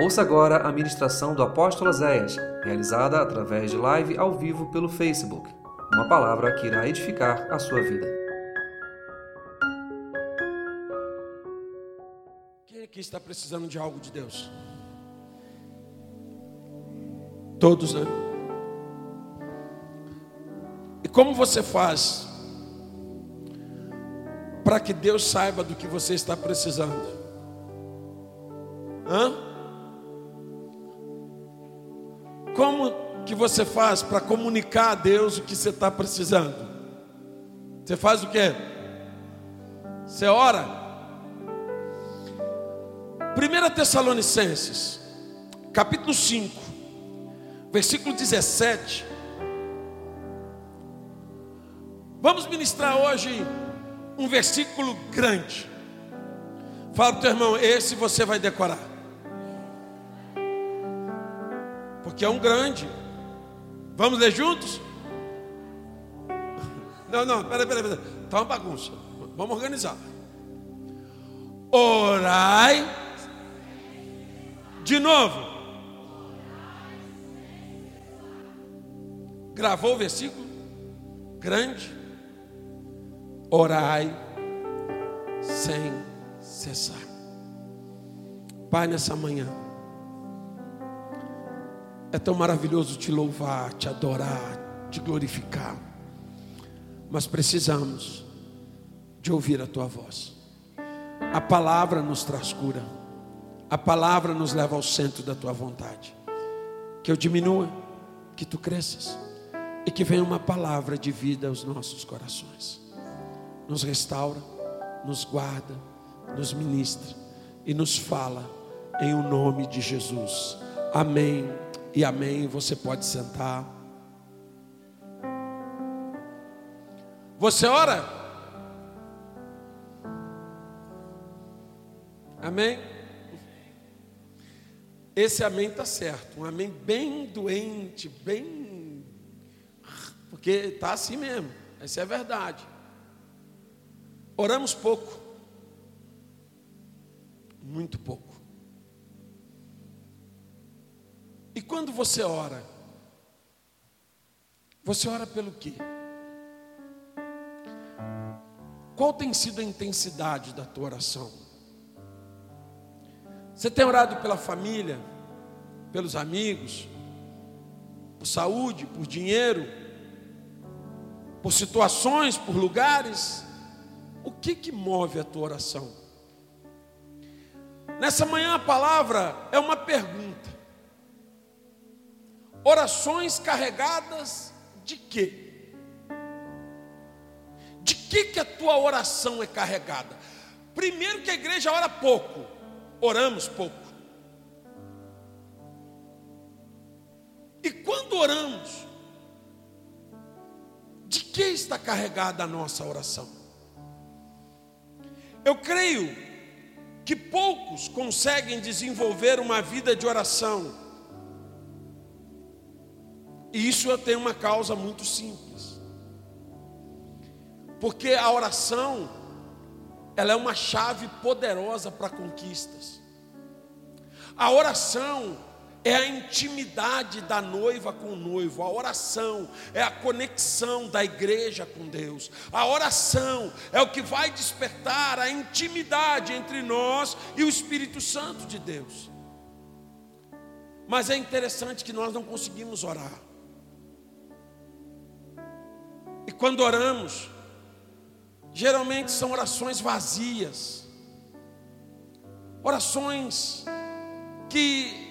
Ouça agora a ministração do apóstolo Zéias, realizada através de live ao vivo pelo Facebook. Uma palavra que irá edificar a sua vida. Quem aqui está precisando de algo de Deus? Todos, né? E como você faz para que Deus saiba do que você está precisando? Hã? Que você faz para comunicar a Deus o que você está precisando? Você faz o quê? Você ora? 1 Tessalonicenses, capítulo 5, versículo 17. Vamos ministrar hoje um versículo grande. Fala para o teu irmão, esse você vai decorar. Porque é um grande. Vamos ler juntos? Não, não, peraí, peraí, peraí. Está uma bagunça. Vamos organizar. Orai. De novo. Gravou o versículo? Grande. Orai sem cessar. Pai, nessa manhã. É tão maravilhoso te louvar, te adorar, te glorificar. Mas precisamos de ouvir a tua voz. A palavra nos traz cura. A palavra nos leva ao centro da tua vontade. Que eu diminua, que tu cresças e que venha uma palavra de vida aos nossos corações. Nos restaura, nos guarda, nos ministra e nos fala em o nome de Jesus. Amém e amém. Você pode sentar. Você ora? Amém? Esse amém está certo. Um amém bem doente, bem. Porque está assim mesmo. Essa é a verdade. Oramos pouco. Muito pouco. E quando você ora, você ora pelo quê? Qual tem sido a intensidade da tua oração? Você tem orado pela família, pelos amigos, por saúde, por dinheiro, por situações, por lugares? O que que move a tua oração? Nessa manhã a palavra é uma pergunta. Orações carregadas de quê? De que que a tua oração é carregada? Primeiro que a igreja ora pouco, oramos pouco. E quando oramos, de que está carregada a nossa oração? Eu creio que poucos conseguem desenvolver uma vida de oração e isso tem uma causa muito simples. Porque a oração, ela é uma chave poderosa para conquistas. A oração é a intimidade da noiva com o noivo. A oração é a conexão da igreja com Deus. A oração é o que vai despertar a intimidade entre nós e o Espírito Santo de Deus. Mas é interessante que nós não conseguimos orar. Quando oramos, geralmente são orações vazias, orações que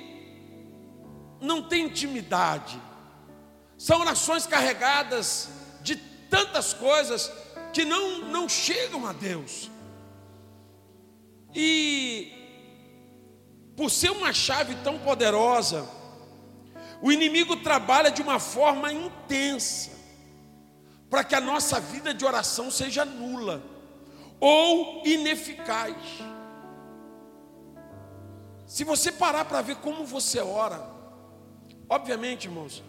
não têm intimidade, são orações carregadas de tantas coisas que não, não chegam a Deus. E por ser uma chave tão poderosa, o inimigo trabalha de uma forma intensa para que a nossa vida de oração seja nula ou ineficaz. Se você parar para ver como você ora, obviamente, irmãos,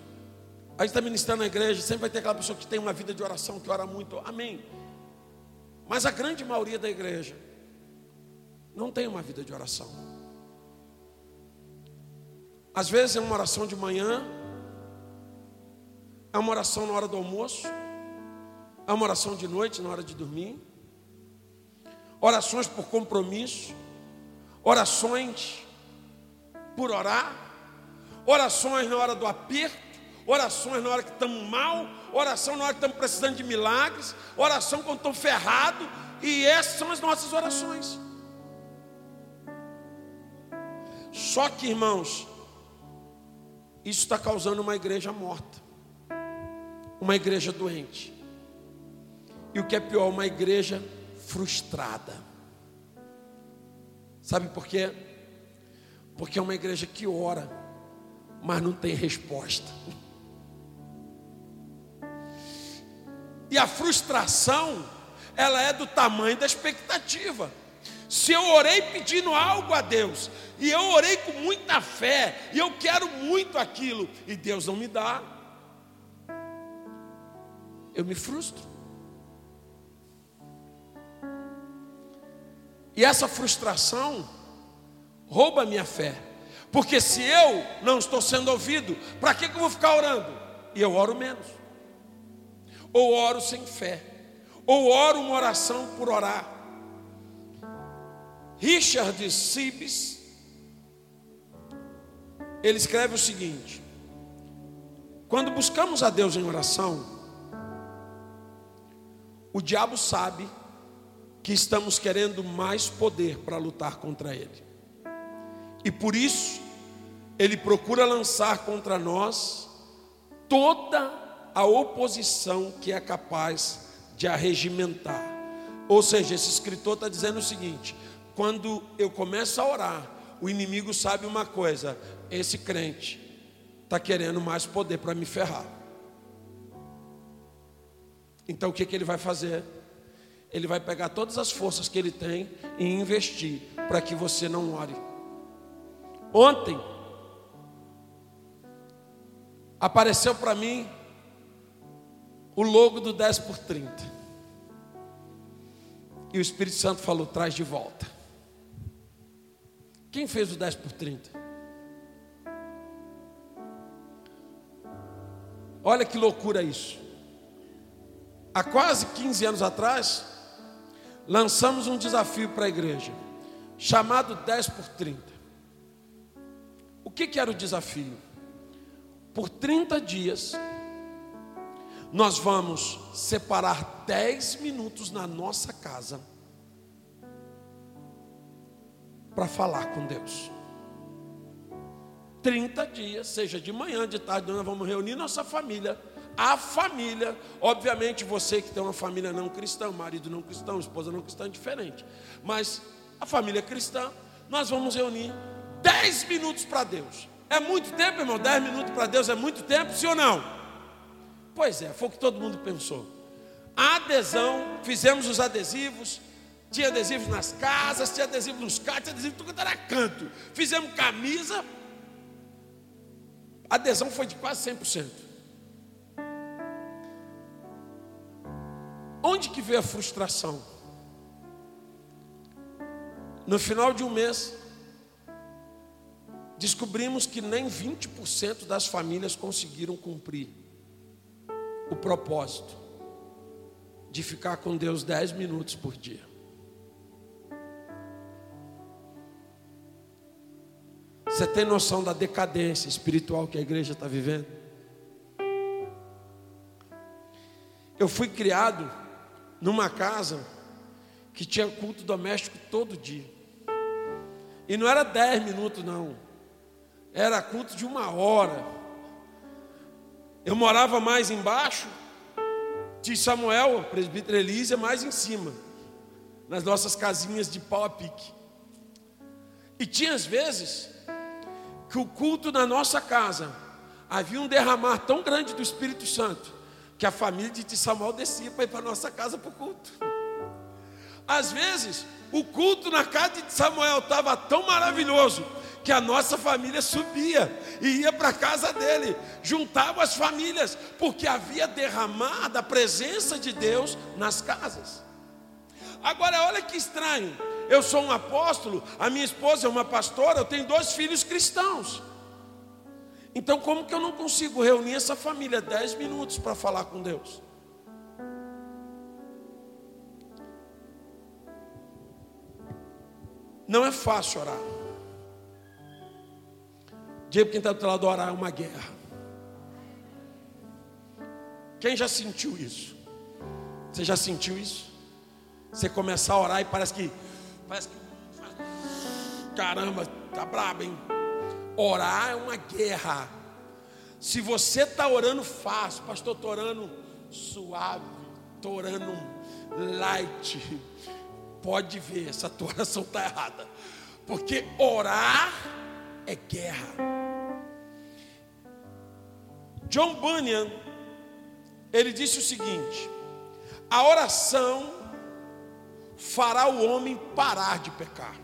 a gente está ministrando na igreja, sempre vai ter aquela pessoa que tem uma vida de oração, que ora muito, amém. Mas a grande maioria da igreja não tem uma vida de oração. Às vezes é uma oração de manhã, é uma oração na hora do almoço, é uma oração de noite, na hora de dormir, orações por compromisso, orações por orar, orações na hora do aperto, orações na hora que estamos mal, oração na hora que estamos precisando de milagres, oração quando estamos ferrados, e essas são as nossas orações. Só que, irmãos, isso está causando uma igreja morta, uma igreja doente, e o que é pior, uma igreja frustrada. Sabe por quê? Porque é uma igreja que ora, mas não tem resposta. E a frustração, ela é do tamanho da expectativa. Se eu orei pedindo algo a Deus, e eu orei com muita fé, e eu quero muito aquilo, e Deus não me dá, eu me frustro. E essa frustração rouba a minha fé, porque se eu não estou sendo ouvido, para que, que eu vou ficar orando? E eu oro menos, ou oro sem fé, ou oro uma oração por orar. Richard Sibes, ele escreve o seguinte: quando buscamos a Deus em oração, o diabo sabe que estamos querendo mais poder para lutar contra ele, e por isso ele procura lançar contra nós toda a oposição que é capaz de arregimentar. Ou seja, esse escritor está dizendo o seguinte: quando eu começo a orar, o inimigo sabe uma coisa: esse crente está querendo mais poder para me ferrar. Então o que, que ele vai fazer? Ele vai pegar todas as forças que ele tem e investir para que você não ore. Ontem apareceu para mim o logo do 10 por 30. E o Espírito Santo falou: traz de volta. Quem fez o 10 por 30? Olha que loucura isso. Há quase 15 anos atrás, lançamos um desafio para a igreja, chamado 10 por 30. O que, que era o desafio? Por 30 dias, nós vamos separar 10 minutos na nossa casa para falar com Deus. 30 dias, seja de manhã, de tarde, nós vamos reunir nossa família. A família, obviamente você que tem uma família não cristã, marido não cristão, esposa não cristã, é diferente. Mas a família cristã, nós vamos reunir 10 minutos para Deus. É muito tempo, irmão? 10 minutos para Deus é muito tempo, sim ou não? Pois é, foi o que todo mundo pensou. A adesão, fizemos os adesivos, tinha adesivo nas casas, tinha adesivo nos carros, tinha adesivo tudo era canto. Fizemos camisa. A adesão foi de quase 100%. Onde que veio a frustração? No final de um mês, descobrimos que nem 20% das famílias conseguiram cumprir o propósito de ficar com Deus 10 minutos por dia. Você tem noção da decadência espiritual que a igreja está vivendo? Eu fui criado numa casa que tinha culto doméstico todo dia. E não era dez minutos, não. Era culto de uma hora. Eu morava mais embaixo de Samuel, presbítero Elísia, mais em cima. Nas nossas casinhas de pau a pique. E tinha às vezes que o culto na nossa casa havia um derramar tão grande do Espírito Santo que a família de Samuel descia para ir para a nossa casa para o culto. Às vezes, o culto na casa de Samuel estava tão maravilhoso que a nossa família subia e ia para a casa dele, juntava as famílias, porque havia derramado a presença de Deus nas casas. Agora, olha que estranho eu sou um apóstolo, a minha esposa é uma pastora, eu tenho dois filhos cristãos. Então, como que eu não consigo reunir essa família 10 minutos para falar com Deus? Não é fácil orar. Diga quem está do lado orar é uma guerra. Quem já sentiu isso? Você já sentiu isso? Você começar a orar e parece que parece que caramba, tá brabo, hein? Orar é uma guerra. Se você está orando fácil, pastor, estou orando suave, estou orando light, pode ver, essa tua oração está errada. Porque orar é guerra. John Bunyan, ele disse o seguinte: a oração fará o homem parar de pecar,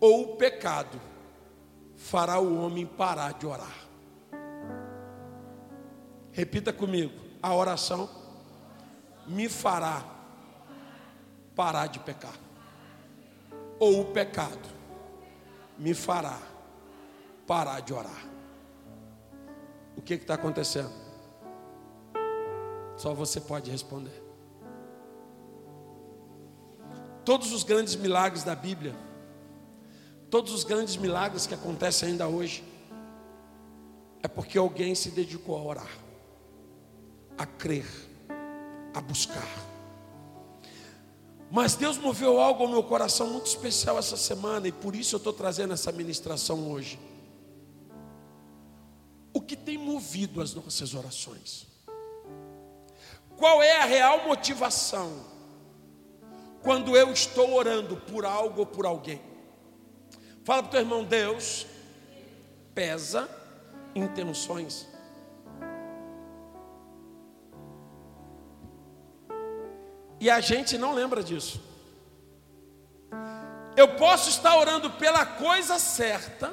ou o pecado fará o homem parar de orar. Repita comigo: a oração me fará parar de pecar, ou o pecado me fará parar de orar. O que está acontecendo? Só você pode responder. Todos os grandes milagres da Bíblia, todos os grandes milagres que acontecem ainda hoje, é porque alguém se dedicou a orar, a crer, a buscar. Mas Deus moveu algo ao meu coração muito especial essa semana e por isso eu estou trazendo essa ministração hoje. O que tem movido as nossas orações? Qual é a real motivação quando eu estou orando por algo ou por alguém? Fala para o teu irmão, Deus pesa intenções. E a gente não lembra disso. Eu posso estar orando pela coisa certa,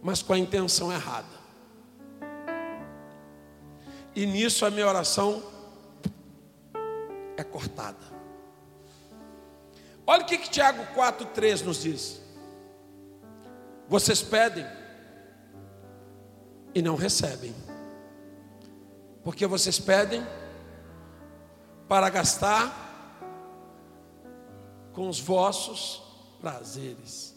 mas com a intenção errada. E nisso a minha oração é cortada. Olha o que, que Tiago 4,3 nos diz. Vocês pedem e não recebem, porque vocês pedem para gastar com os vossos prazeres.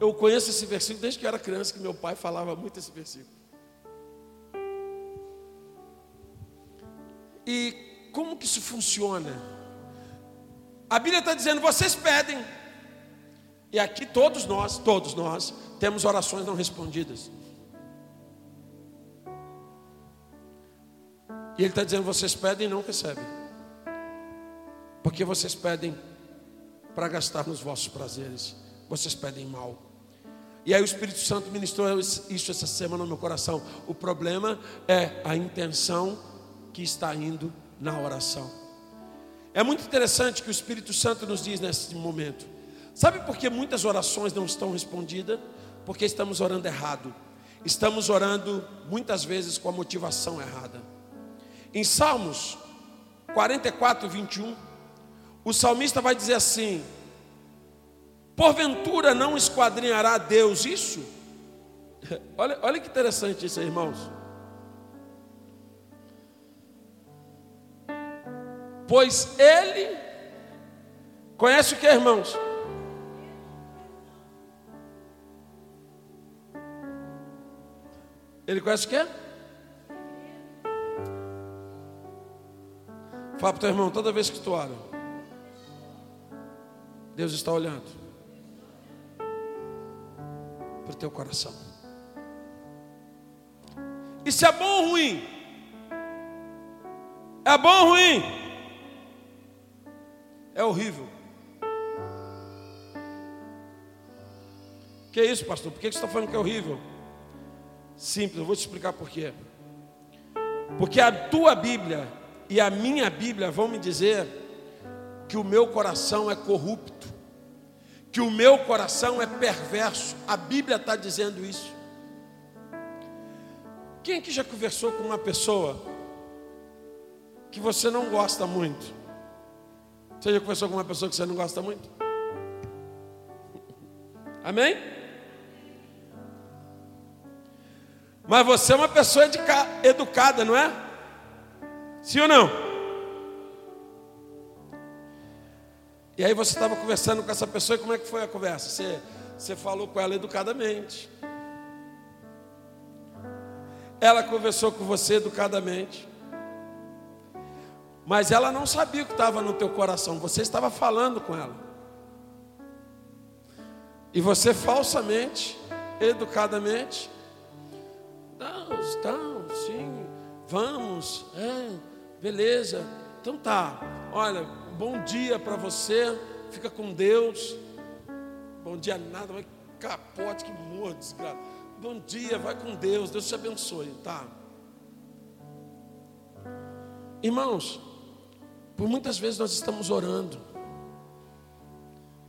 Eu conheço esse versículo desde que eu era criança, que meu pai falava muito esse versículo. E como que isso funciona? A Bíblia está dizendo: vocês pedem, e aqui todos nós, todos nós, temos orações não respondidas. E ele está dizendo: vocês pedem e não recebem, porque vocês pedem para gastar nos vossos prazeres, vocês pedem mal. E aí o Espírito Santo ministrou isso essa semana no meu coração. O problema é a intenção que está indo na oração. É muito interessante que o Espírito Santo nos diz nesse momento. Sabe por que muitas orações não estão respondidas? Porque estamos orando errado. Estamos orando muitas vezes com a motivação errada. Em Salmos 44, 21, o salmista vai dizer assim: Porventura não esquadrinhará Deus isso? Olha, olha que interessante isso, irmãos. Pois ele conhece o que, irmãos? Ele conhece o que? Fala para o teu irmão, toda vez que tu ora, Deus está olhando para o teu coração. Isso é bom ou ruim? É bom ou ruim? É horrível. Que é isso, pastor? Por que você está falando que é horrível? Simples, eu vou te explicar por quê. Porque a tua Bíblia e a minha Bíblia vão me dizer que o meu coração é corrupto, que o meu coração é perverso. A Bíblia está dizendo isso. Quem aqui já conversou com uma pessoa que você não gosta muito? Você já conversou com uma pessoa que você não gosta muito? Amém? Mas você é uma pessoa educada, não é? Sim ou não? E aí você estava conversando com essa pessoa e como é que foi a conversa? Você, você falou com ela educadamente. Ela conversou com você educadamente. Mas ela não sabia o que estava no teu coração. Você estava falando com ela. E você falsamente, educadamente, não, estão, sim, vamos, é, beleza. Então tá. Olha, bom dia para você. Fica com Deus. Bom dia nada, vai capote que morro, desgraça. Bom dia, vai com Deus. Deus te abençoe, tá? Irmãos, por muitas vezes nós estamos orando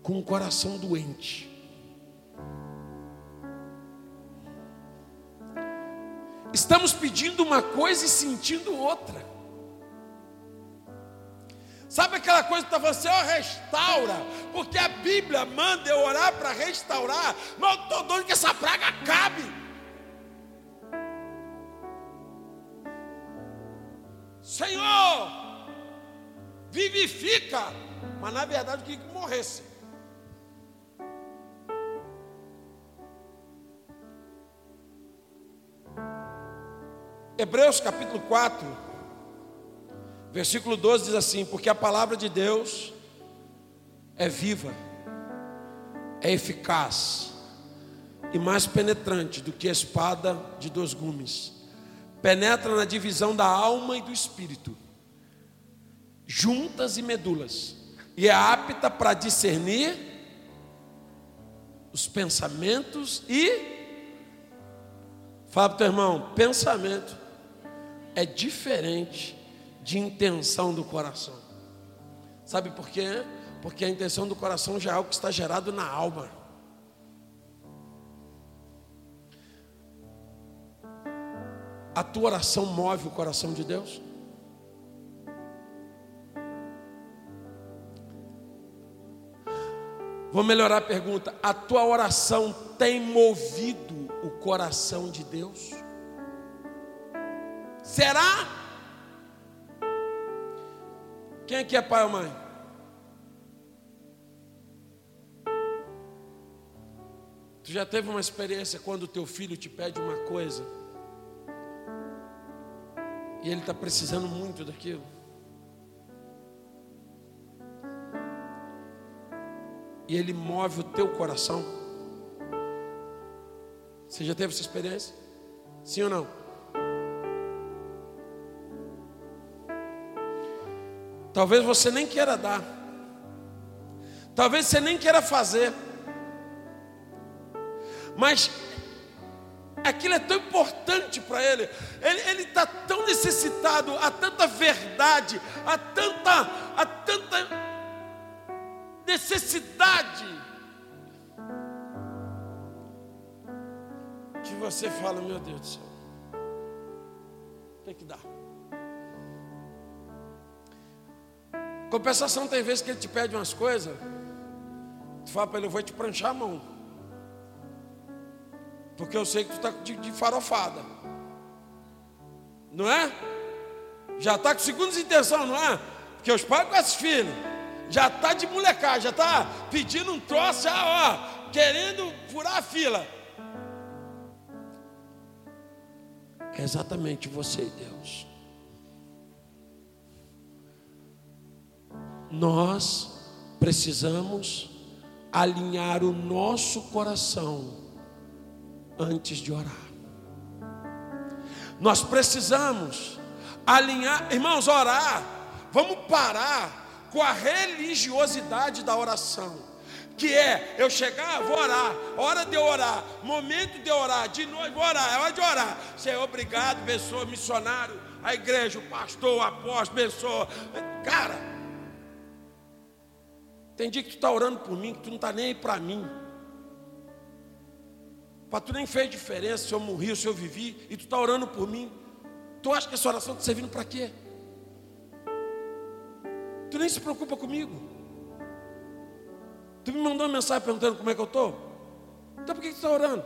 com um coração doente. Estamos pedindo uma coisa e sentindo outra. Sabe aquela coisa que está falando assim, ó, restaura, porque a Bíblia manda eu orar para restaurar, mas eu estou doido que essa praga acabe. Vivifica, mas na verdade queria que morresse. Hebreus capítulo 4, versículo 12 diz assim: Porque a palavra de Deus é viva, é eficaz e mais penetrante do que a espada de dois gumes, penetra na divisão da alma e do espírito, juntas e medulas, e é apta para discernir os pensamentos e. Fala para o teu irmão, pensamento é diferente de intenção do coração. Sabe por quê? Porque a intenção do coração já é algo que está gerado na alma. A tua oração move o coração de Deus? Vou melhorar a pergunta. A tua oração tem movido o coração de Deus? Será? Quem aqui é pai ou mãe? Tu já teve uma experiência quando o teu filho te pede uma coisa e ele está precisando muito daquilo? E ele move o teu coração? Você já teve essa experiência? Sim ou não? Talvez você nem queira dar. Talvez você nem queira fazer. Mas aquilo é tão importante para ele. Ele está tão necessitado a tanta verdade, a tanta, a tanta necessidade. Que você fala, meu Deus do céu. Tem que dar. Compensação, tem vezes que ele te pede umas coisas, tu fala para ele, eu vou te pranchar a mão. Porque eu sei que tu está de, de farofada. Não é? Já está com segundas intenção, não é? Porque os pais com esses filhos. Já está de molecagem, já está pedindo um troço, já, ó, querendo furar a fila. É exatamente você e Deus. nós precisamos alinhar o nosso coração antes de orar. Nós precisamos alinhar, irmãos, orar. Vamos parar com a religiosidade da oração. Que é eu chegar, vou orar, hora de orar, momento de orar, de noite vou orar, é hora de orar. Senhor, obrigado, pessoa, missionário, a igreja, o pastor, o apóstolo, pessoa. Cara, tem dia que tu está orando por mim, que tu não está nem aí para mim. Para tu nem fez diferença se eu morri ou se eu vivi, e tu está orando por mim. Tu acha que essa oração está servindo para quê? Tu nem se preocupa comigo. Tu me mandou uma mensagem perguntando como é que eu estou? Então por que você está orando?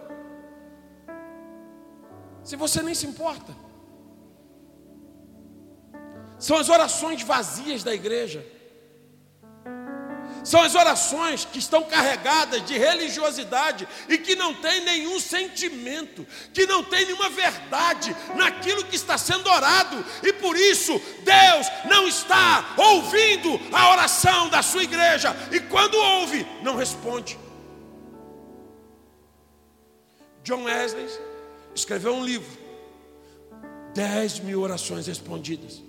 Se você nem se importa. São as orações vazias da igreja. São as orações que estão carregadas de religiosidade e que não tem nenhum sentimento, que não tem nenhuma verdade naquilo que está sendo orado, e por isso Deus não está ouvindo a oração da sua igreja, e quando ouve, não responde. John Wesley escreveu um livro, dez mil orações respondidas.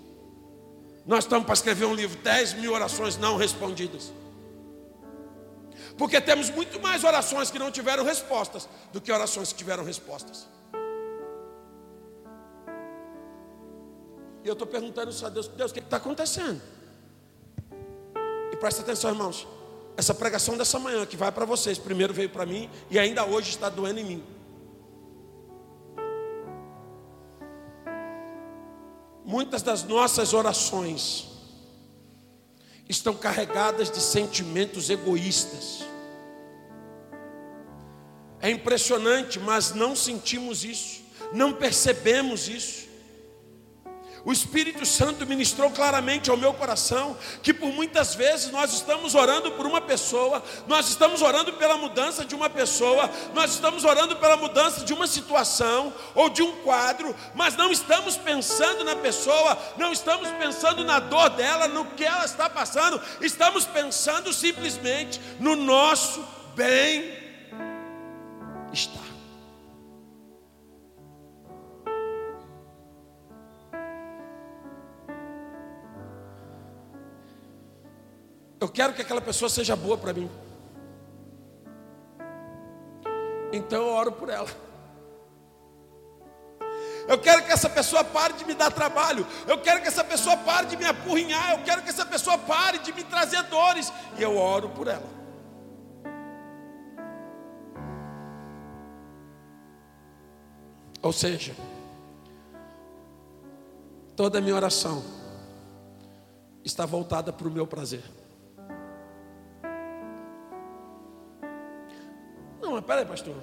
Nós estamos para escrever um livro, dez mil orações não respondidas. Porque temos muito mais orações que não tiveram respostas do que orações que tiveram respostas. E eu estou perguntando isso a Deus, Deus, o que está acontecendo? E presta atenção, irmãos. Essa pregação dessa manhã que vai para vocês, primeiro veio para mim e ainda hoje está doendo em mim. Muitas das nossas orações estão carregadas de sentimentos egoístas. É impressionante, mas não sentimos isso, não percebemos isso. O Espírito Santo ministrou claramente ao meu coração que por muitas vezes nós estamos orando por uma pessoa, nós estamos orando pela mudança de uma pessoa, nós estamos orando pela mudança de uma situação ou de um quadro, mas não estamos pensando na pessoa, não estamos pensando na dor dela, no que ela está passando, estamos pensando simplesmente no nosso bem-estar. Eu quero que aquela pessoa seja boa para mim. Então eu oro por ela. Eu quero que essa pessoa pare de me dar trabalho. Eu quero que essa pessoa pare de me apurrinhar. Eu quero que essa pessoa pare de me trazer dores. E eu oro por ela. Ou seja, toda a minha oração está voltada para o meu prazer. Mas peraí, pastor.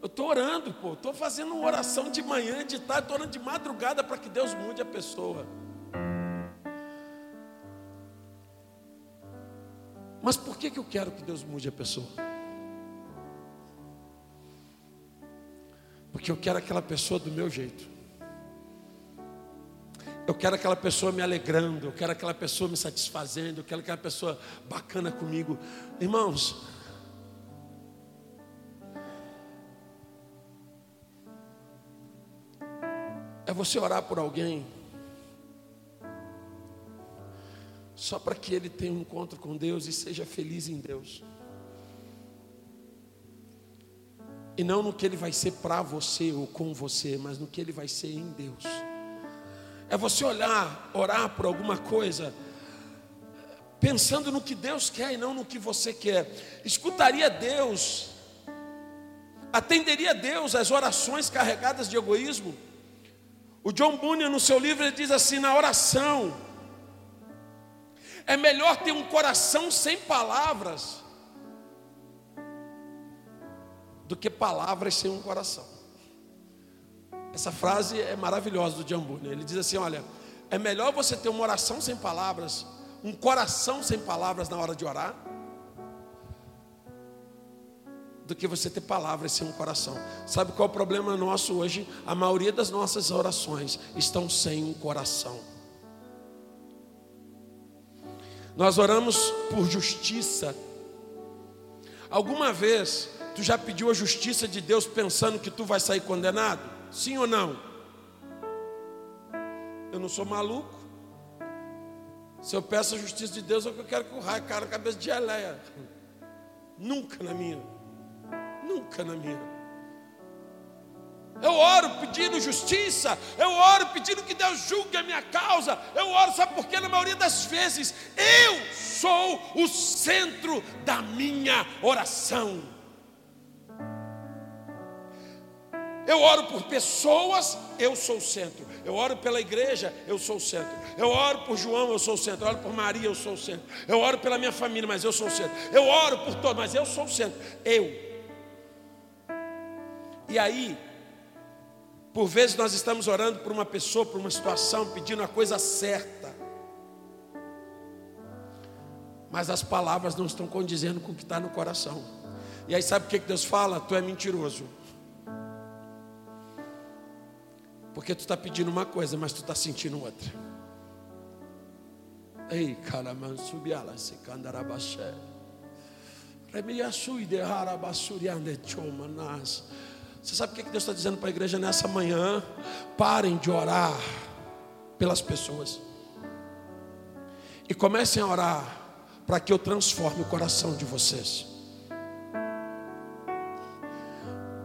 Eu estou orando, pô. Estou fazendo uma oração de manhã, de tarde, estou orando de madrugada para que Deus mude a pessoa. Mas por que, que eu quero que Deus mude a pessoa? Porque eu quero aquela pessoa do meu jeito. Eu quero aquela pessoa me alegrando, eu quero aquela pessoa me satisfazendo, eu quero aquela pessoa bacana comigo. Irmãos, você orar por alguém só para que ele tenha um encontro com Deus e seja feliz em Deus. E não no que ele vai ser para você ou com você, mas no que ele vai ser em Deus. É você olhar, orar por alguma coisa, pensando no que Deus quer e não no que você quer. Escutaria Deus, atenderia Deus às orações carregadas de egoísmo? O John Bunyan, no seu livro, ele diz assim: na oração, é melhor ter um coração sem palavras do que palavras sem um coração. Essa frase é maravilhosa do John Bunyan. Ele diz assim: olha, é melhor você ter uma oração sem palavras, um coração sem palavras na hora de orar, do que você ter palavras sem um coração. Sabe qual é o problema nosso hoje? A maioria das nossas orações estão sem um coração. Nós oramos por justiça. Alguma vez tu já pediu a justiça de Deus pensando que tu vai sair condenado? Sim ou não? Eu não sou maluco. Se eu peço a justiça de Deus, é que eu quero que o raio cara cabeça de geleia. Nunca na minha. Nunca na minha. Eu oro pedindo justiça, eu oro pedindo que Deus julgue a minha causa. Eu oro, sabe por quê? Na maioria das vezes, eu sou o centro da minha oração. Eu oro por pessoas, eu sou o centro. Eu oro pela igreja, eu sou o centro. Eu oro por João, eu sou o centro. Eu oro por Maria, eu sou o centro. Eu oro pela minha família, mas eu sou o centro. Eu oro por todos, mas eu sou o centro. Eu E aí, por vezes nós estamos orando por uma pessoa, por uma situação, pedindo a coisa certa. Mas as palavras não estão condizendo com o que está no coração. E aí sabe o que Deus fala? Tu é mentiroso. Porque tu está pedindo uma coisa, mas tu está sentindo outra. Ei, caraman, subiala, se candarabaxé. Você sabe o que Deus está dizendo para a igreja nessa manhã? Parem de orar pelas pessoas. E comecem a orar para que eu transforme o coração de vocês.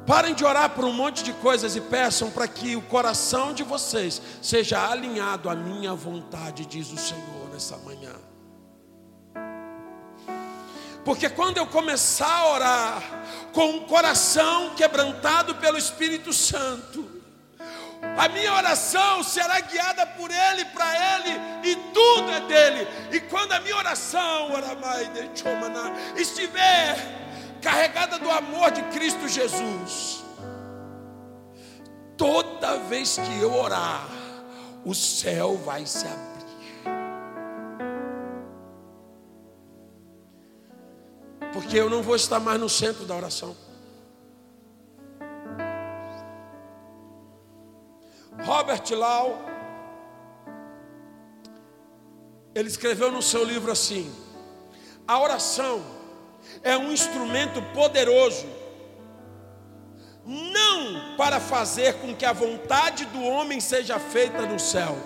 Parem de orar por um monte de coisas e peçam para que o coração de vocês seja alinhado à minha vontade, diz o Senhor nessa manhã. Porque quando eu começar a orar com um coração quebrantado pelo Espírito Santo, a minha oração será guiada por Ele, para Ele, e tudo é dele. E quando a minha oração, estiver carregada do amor de Cristo Jesus, toda vez que eu orar, o céu vai se abrir. Porque eu não vou estar mais no centro da oração. Robert Lau, ele escreveu no seu livro assim: a oração é um instrumento poderoso, não para fazer com que a vontade do homem seja feita no céu,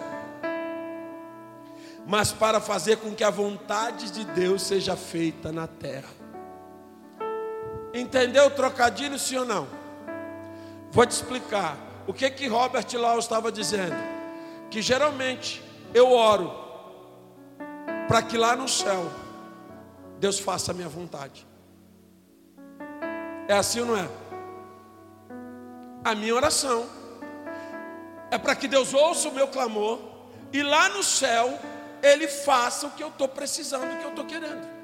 mas para fazer com que a vontade de Deus seja feita na terra. Entendeu o trocadilho, sim ou não? Vou te explicar. O que que Robert Law estava dizendo? Que geralmente eu oro para que lá no céu Deus faça a minha vontade. É assim ou não é? A minha oração é para que Deus ouça o meu clamor e lá no céu Ele faça o que eu estou precisando, o que eu estou querendo.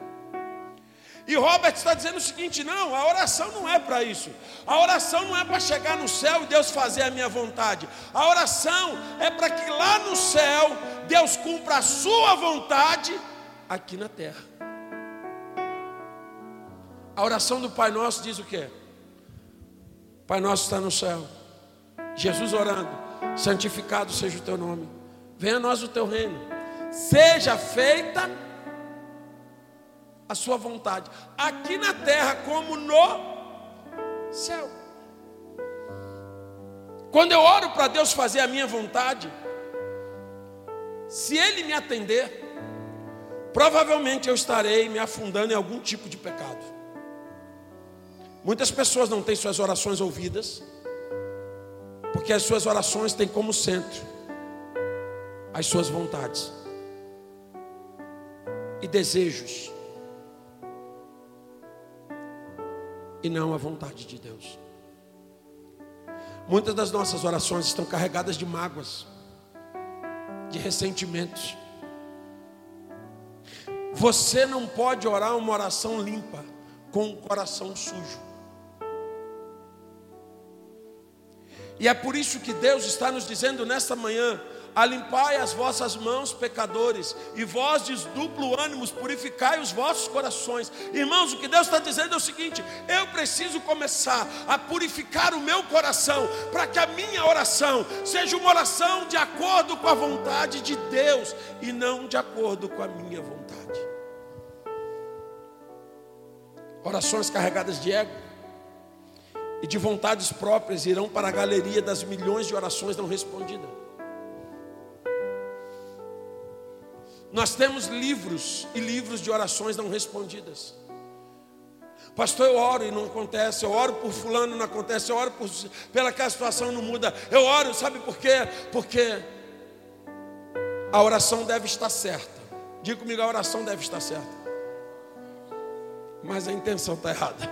E Robert está dizendo o seguinte: não, a oração não é para isso. A oração não é para chegar no céu e Deus fazer a minha vontade. A oração é para que lá no céu Deus cumpra a sua vontade aqui na terra. A oração do Pai Nosso diz o quê? Pai Nosso está no céu. Jesus orando: santificado seja o teu nome. Venha a nós o teu reino. Seja feita a sua vontade, aqui na terra como no céu. Quando eu oro para Deus fazer a minha vontade, se Ele me atender, provavelmente eu estarei me afundando em algum tipo de pecado. Muitas pessoas não têm suas orações ouvidas, porque as suas orações têm como centro as suas vontades e desejos e não a vontade de Deus. Muitas das nossas orações estão carregadas de mágoas, de ressentimentos. Você não pode orar uma oração limpa com o coração sujo. E é por isso que Deus está nos dizendo nesta manhã: Alimpai as vossas mãos, pecadores, e vós de duplo ânimo, purificai os vossos corações. Irmãos, o que Deus está dizendo é o seguinte: eu preciso começar a purificar o meu coração, para que a minha oração seja uma oração de acordo com a vontade de Deus e não de acordo com a minha vontade. Orações carregadas de ego e de vontades próprias irão para a galeria das milhões de orações não respondidas. Nós temos livros e livros de orações não respondidas. Pastor, eu oro e não acontece. Eu oro por fulano, não acontece. Eu oro por, pelaquela situação, não muda. Eu oro, sabe por quê? Porque a oração deve estar certa. Diga comigo, a oração deve estar certa. Mas a intenção está errada.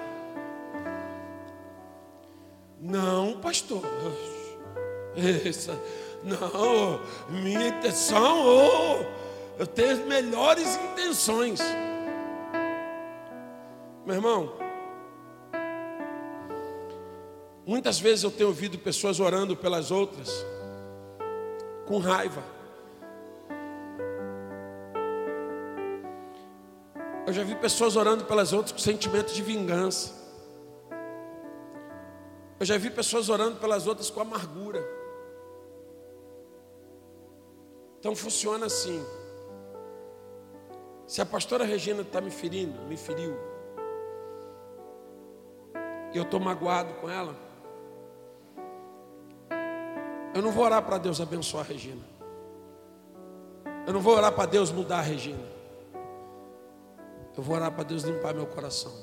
Não, pastor. Essa, não, minha intenção. Oh, eu tenho as melhores intenções. Meu irmão, Muitas vezes eu tenho ouvido pessoas orando pelas outras com raiva. Eu já vi pessoas orando pelas outras com sentimento de vingança. Eu já vi pessoas orando pelas outras com amargura. Então funciona assim. Se a pastora Regina está me ferindo, me feriu, e eu estou magoado com ela, eu não vou orar para Deus abençoar a Regina. Eu não vou orar para Deus mudar a Regina. Eu vou orar para Deus limpar meu coração.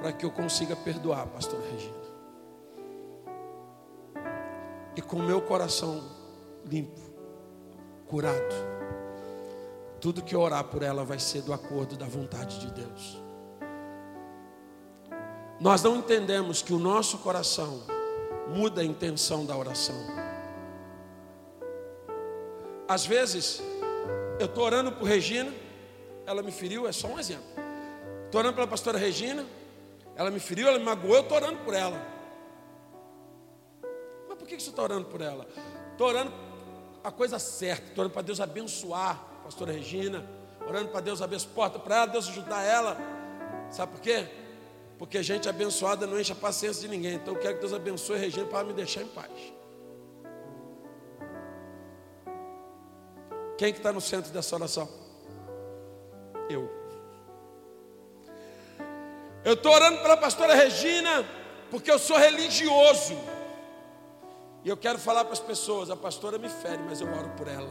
Para que eu consiga perdoar, pastor Regina. E com meu coração limpo, curado, tudo que eu orar por ela vai ser do acordo da vontade de Deus. Nós não entendemos que o nosso coração muda a intenção da oração. Às vezes, eu estou orando por Regina, ela me feriu, é só um exemplo. Estou orando pela pastora Regina, ela me feriu, ela me magoou, eu estou orando por ela. Mas por que você está orando por ela? Estou orando a coisa certa, estou orando para Deus abençoar pastora Regina, orando para Deus abrir as portas para ela, Deus ajudar ela. Sabe por quê? Porque gente abençoada não enche a paciência de ninguém. Então eu quero que Deus abençoe a Regina para me deixar em paz. Quem que está no centro dessa oração? Eu. Eu estou orando pela pastora Regina, porque eu sou religioso. E eu quero falar para as pessoas: a pastora me fere, mas eu oro por ela,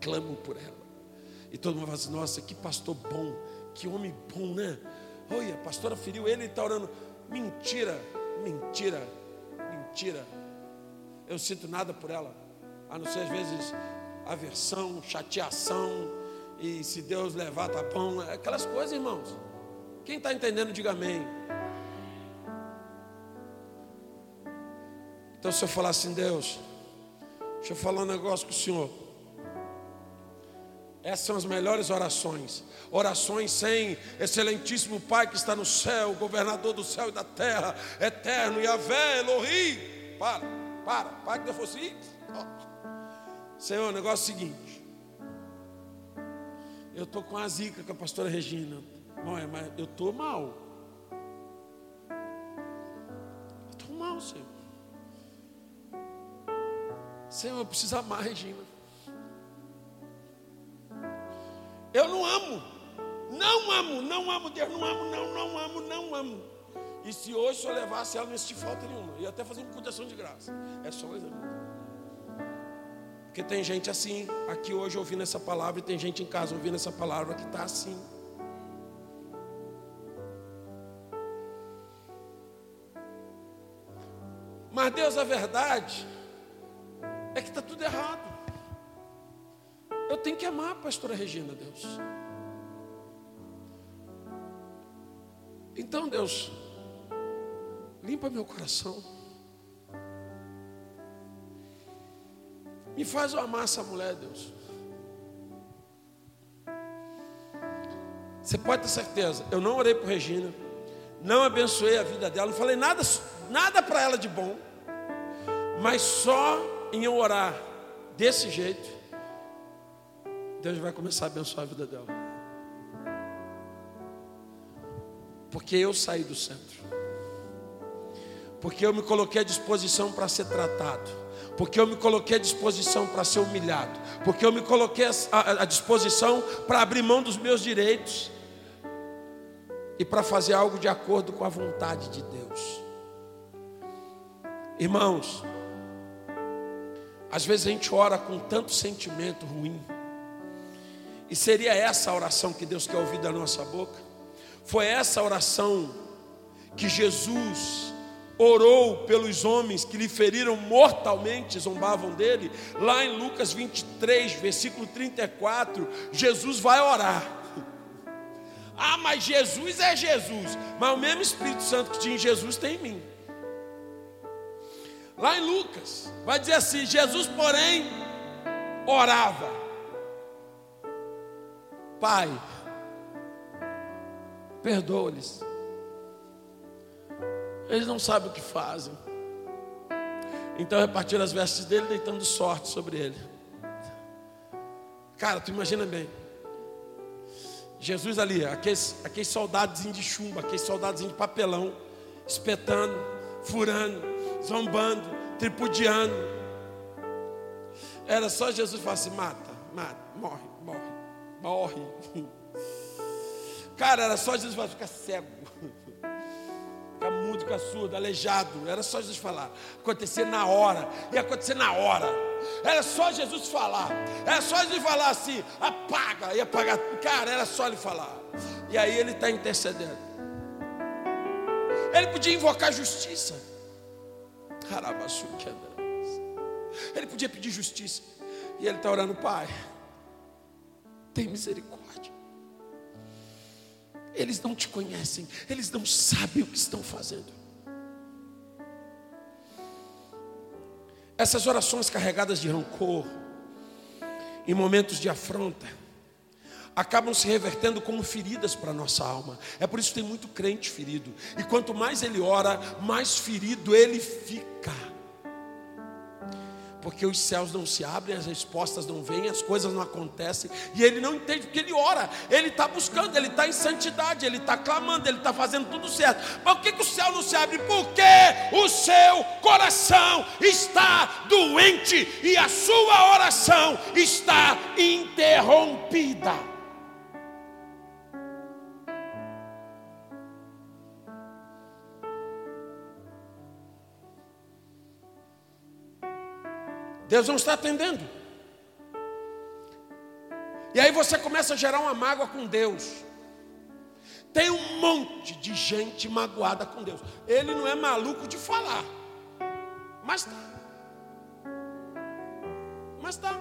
clamo por ela. E todo mundo fala assim: nossa, que pastor bom, que homem bom, né? Olha, a pastora feriu ele e está orando. Mentira, mentira, mentira. Eu sinto nada por ela, a não ser às vezes aversão, chateação, e se Deus levar, tá bom. Aquelas coisas, irmãos. Quem está entendendo, diga amém. Então, se eu falar assim, Deus, deixa eu falar um negócio com o Senhor. Essas são as melhores orações. Orações sem excelentíssimo Pai que está no céu, governador do céu e da terra, eterno, Yahvé, Elohim. Para, para, para que Deus fosse Senhor, o negócio é o seguinte. Eu estou com a zica com a pastora Regina. Mãe, mas eu estou mal. Eu estou mal, Senhor. Senhor, eu preciso amar a Regina. Eu não amo. Não amo, não amo Deus, não amo, não, não amo, não amo. E se hoje eu levasse ela, não existia falta nenhuma. Ia até fazer uma contação de graça. É só exemplo. Porque tem gente assim, aqui hoje ouvindo essa palavra, e tem gente em casa ouvindo essa palavra que está assim. Mas Deus, a verdade é que está tudo errado. Eu tenho que amar a pastora Regina, Deus. Então, Deus, limpa meu coração. Me faz eu amar essa mulher, Deus. Você pode ter certeza, eu não orei por Regina, não abençoei a vida dela, não falei nada, nada para ela de bom, mas só em eu orar desse jeito, Deus vai começar a abençoar a vida dela. Porque eu saí do centro. Porque eu me coloquei à disposição para ser tratado. Porque eu me coloquei à disposição para ser humilhado. Porque eu me coloquei à disposição para abrir mão dos meus direitos. E para fazer algo de acordo com a vontade de Deus. Irmãos, às vezes a gente ora com tanto sentimento ruim. E seria essa a oração que Deus quer ouvir da nossa boca? Foi essa oração que Jesus orou pelos homens que lhe feriram mortalmente, zombavam dele. Lá em Lucas 23, versículo 34, Jesus vai orar. Ah, mas Jesus é Jesus. Mas o mesmo Espírito Santo que tinha em Jesus tem em mim. Lá em Lucas, vai dizer assim: Jesus, porém, orava. Pai, perdoa-lhes, Eles não sabem o que fazem. Então repartiram as vestes dele, deitando sorte sobre ele. Cara, tu imagina bem. Jesus ali, aqueles, aqueles soldados de chumbo, aqueles soldados de papelão, espetando, furando, zombando, tripudiando. Era só Jesus falar assim: mata, mata, morre, morre. Cara, era só Jesus falar, fica cego, fica mudo, fica surdo, aleijado. Era só Jesus falar. Acontecer na hora, ia acontecer na hora. Era só Jesus falar. Era só Jesus falar assim: apaga, ia apagar. Cara, era só ele falar. E aí ele está intercedendo. Ele podia invocar justiça. Ele podia pedir justiça. E ele está orando, Pai, tem misericórdia. Eles não te conhecem, eles não sabem o que estão fazendo. Essas orações carregadas de rancor, em momentos de afronta, acabam se revertendo como feridas para a nossa alma. É por isso que tem muito crente ferido. E quanto mais ele ora, mais ferido ele fica porque os céus não se abrem, as respostas não vêm, as coisas não acontecem, e ele não entende porque ele ora, ele está buscando, ele está em santidade, ele está clamando, ele está fazendo tudo certo. Mas por que, que o céu não se abre? Porque o seu coração está doente e a sua oração está interrompida. Deus não está atendendo. E aí você começa a gerar uma mágoa com Deus. Tem um monte de gente magoada com Deus. Ele não é maluco de falar. Mas tá. Mas tá.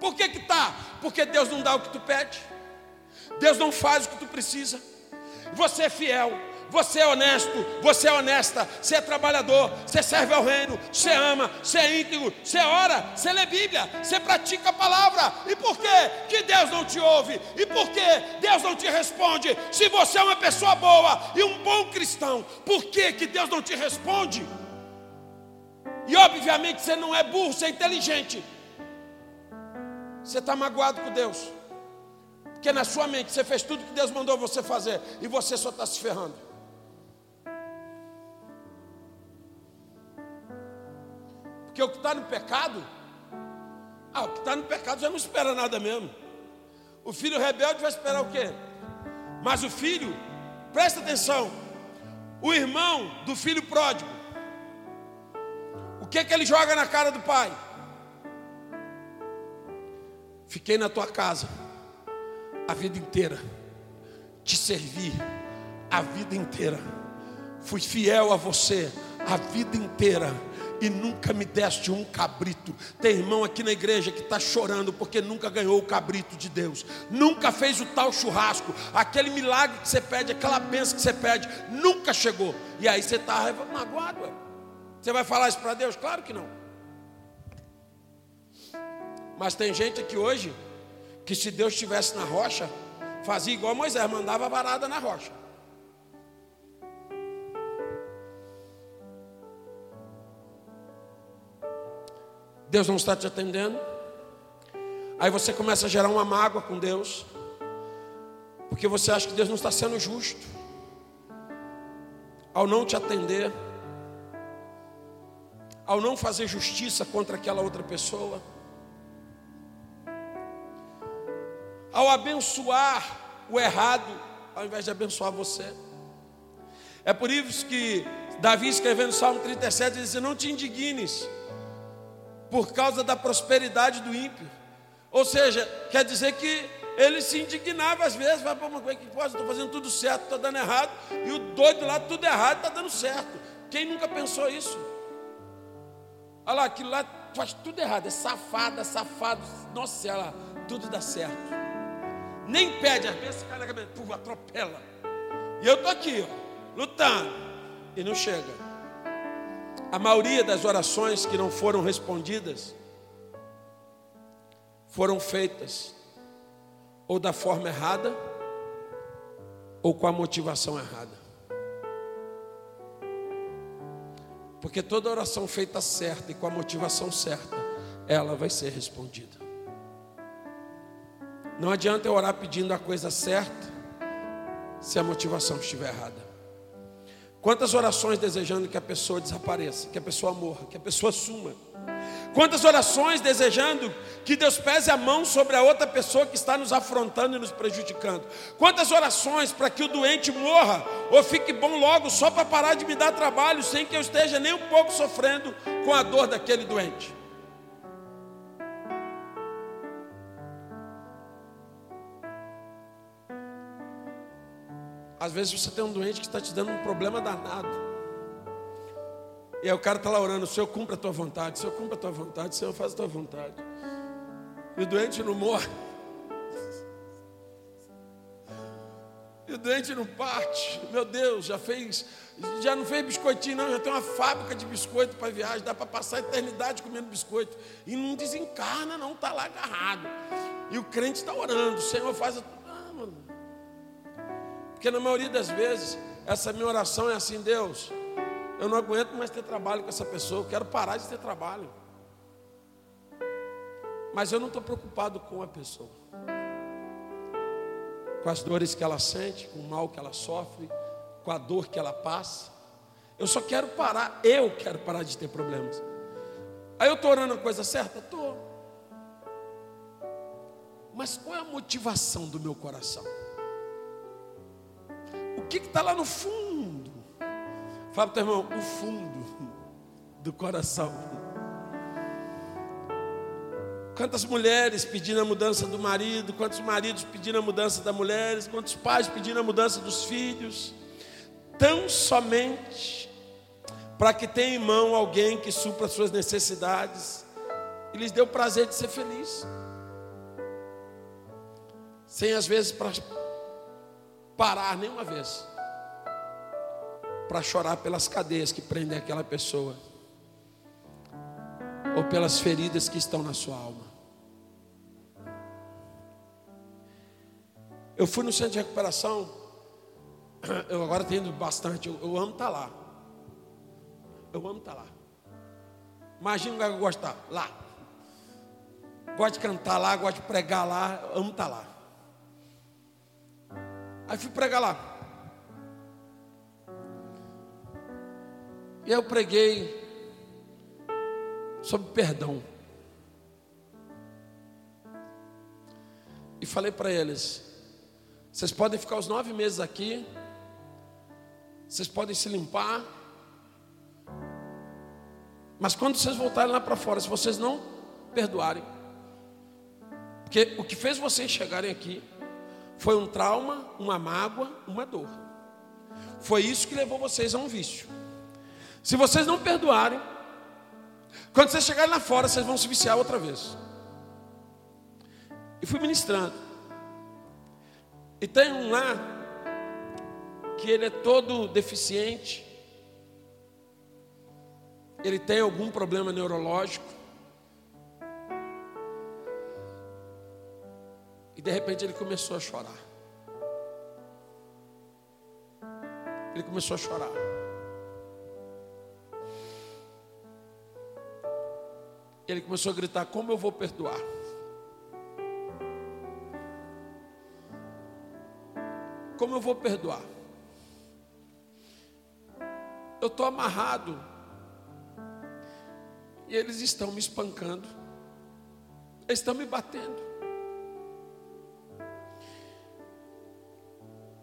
Por que que tá? Porque Deus não dá o que tu pede. Deus não faz o que tu precisa. Você é fiel. Você é honesto, você é honesta, você é trabalhador, você serve ao reino, você ama, você é íntegro, você ora, você lê Bíblia, você pratica a palavra. E por que que Deus não te ouve? E por que Deus não te responde? Se você é uma pessoa boa e um bom cristão, por que que Deus não te responde? E obviamente você não é burro, você é inteligente. Você está magoado com Deus. Porque na sua mente você fez tudo que Deus mandou você fazer e você só está se ferrando. Porque o que está no pecado, ah, o que está no pecado já não espera nada mesmo. O filho rebelde vai esperar o quê? Mas o filho, presta atenção, o irmão do filho pródigo, o que que ele joga na cara do pai? Fiquei na tua casa a vida inteira, te servi a vida inteira, fui fiel a você a vida inteira e nunca me deste um cabrito. Tem irmão aqui na igreja que está chorando porque nunca ganhou o cabrito de Deus, nunca fez o tal churrasco, aquele milagre que você pede, aquela benção que você pede, nunca chegou. E aí você está magoado. Você vai falar isso para Deus? Claro que não. Mas tem gente aqui hoje que se Deus estivesse na rocha, fazia igual Moisés, mandava a varada na rocha. Deus não está te atendendo. Aí você começa a gerar uma mágoa com Deus, porque você acha que Deus não está sendo justo ao não te atender, ao não fazer justiça contra aquela outra pessoa, ao abençoar o errado, ao invés de abençoar você. É por isso que Davi escrevendo o Salmo 37 diz: Não te indignes por causa da prosperidade do ímpio. Ou seja, quer dizer que ele se indignava às vezes, vai para uma coisa que pode, estou fazendo tudo certo, estou dando errado, e o doido lá, tudo errado, está dando certo. Quem nunca pensou isso? Olha lá, aquilo lá faz tudo errado, é safada, safado, nossa senhora, tudo dá certo. Nem pede, às vezes cai na cabeça, atropela. E eu estou aqui, ó, lutando, e não chega. A maioria das orações que não foram respondidas foram feitas ou da forma errada ou com a motivação errada. Porque toda oração feita certa e com a motivação certa, ela vai ser respondida. Não adianta eu orar pedindo a coisa certa se a motivação estiver errada. Quantas orações desejando que a pessoa desapareça, que a pessoa morra, que a pessoa suma. Quantas orações desejando que Deus pese a mão sobre a outra pessoa que está nos afrontando e nos prejudicando. Quantas orações para que o doente morra ou fique bom logo só para parar de me dar trabalho sem que eu esteja nem um pouco sofrendo com a dor daquele doente. Às vezes você tem um doente que está te dando um problema danado. E aí o cara está lá orando, Senhor, cumpra a tua vontade, Senhor, cumpra a tua vontade, Senhor, faz a tua vontade. E o doente não morre. E o doente não parte. Meu Deus, já fez, já não fez biscoitinho, não, já tem uma fábrica de biscoito para viagem, dá para passar a eternidade comendo biscoito. E não desencarna, não, está lá agarrado. E o crente está orando, Senhor, faz a porque na maioria das vezes, essa minha oração é assim: Deus, eu não aguento mais ter trabalho com essa pessoa, eu quero parar de ter trabalho. Mas eu não estou preocupado com a pessoa, com as dores que ela sente, com o mal que ela sofre, com a dor que ela passa. Eu só quero parar, eu quero parar de ter problemas. Aí eu estou orando a coisa certa? Estou. Mas qual é a motivação do meu coração? Que está lá no fundo? Fala para o teu irmão, o fundo do coração. Quantas mulheres pedindo a mudança do marido, quantos maridos pedindo a mudança das mulheres, quantos pais pedindo a mudança dos filhos, tão somente para que tenha em mão alguém que supra suas necessidades e lhes dê o prazer de ser feliz, sem às vezes parar nenhuma vez para chorar pelas cadeias que prendem aquela pessoa ou pelas feridas que estão na sua alma. Eu fui no centro de recuperação, eu agora tenho bastante, eu, eu amo estar tá lá. Eu amo estar tá lá. Imagina o que eu tá lá. Gosto de cantar lá, gosto de pregar lá, amo estar lá. Aí fui pregar lá. E eu preguei sobre perdão. E falei para eles: vocês podem ficar os nove meses aqui, vocês podem se limpar, mas quando vocês voltarem lá para fora, se vocês não perdoarem, porque o que fez vocês chegarem aqui foi um trauma, uma mágoa, uma dor. Foi isso que levou vocês a um vício. Se vocês não perdoarem, quando vocês chegarem lá fora, vocês vão se viciar outra vez. E fui ministrando. E tem um lá que ele é todo deficiente. Ele tem algum problema neurológico. De repente ele começou a chorar. Ele começou a chorar. Ele começou a gritar: Como eu vou perdoar? Como eu vou perdoar? Eu estou amarrado. E eles estão me espancando. Eles estão me batendo.